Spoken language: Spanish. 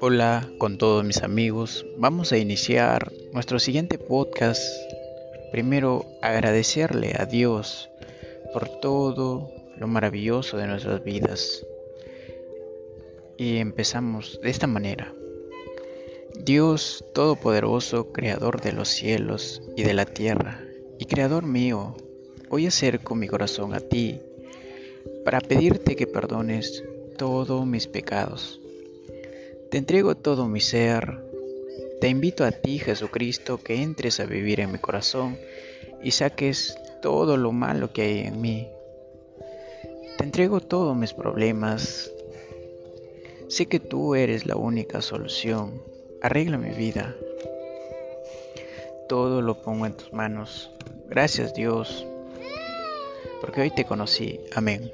Hola con todos mis amigos, vamos a iniciar nuestro siguiente podcast. Primero agradecerle a Dios por todo lo maravilloso de nuestras vidas. Y empezamos de esta manera. Dios Todopoderoso, Creador de los cielos y de la tierra, y Creador mío, hoy acerco mi corazón a ti para pedirte que perdones todos mis pecados te entrego todo mi ser. Te invito a ti, Jesucristo, que entres a vivir en mi corazón y saques todo lo malo que hay en mí. Te entrego todos mis problemas. Sé que tú eres la única solución. Arregla mi vida. Todo lo pongo en tus manos. Gracias Dios, porque hoy te conocí. Amén.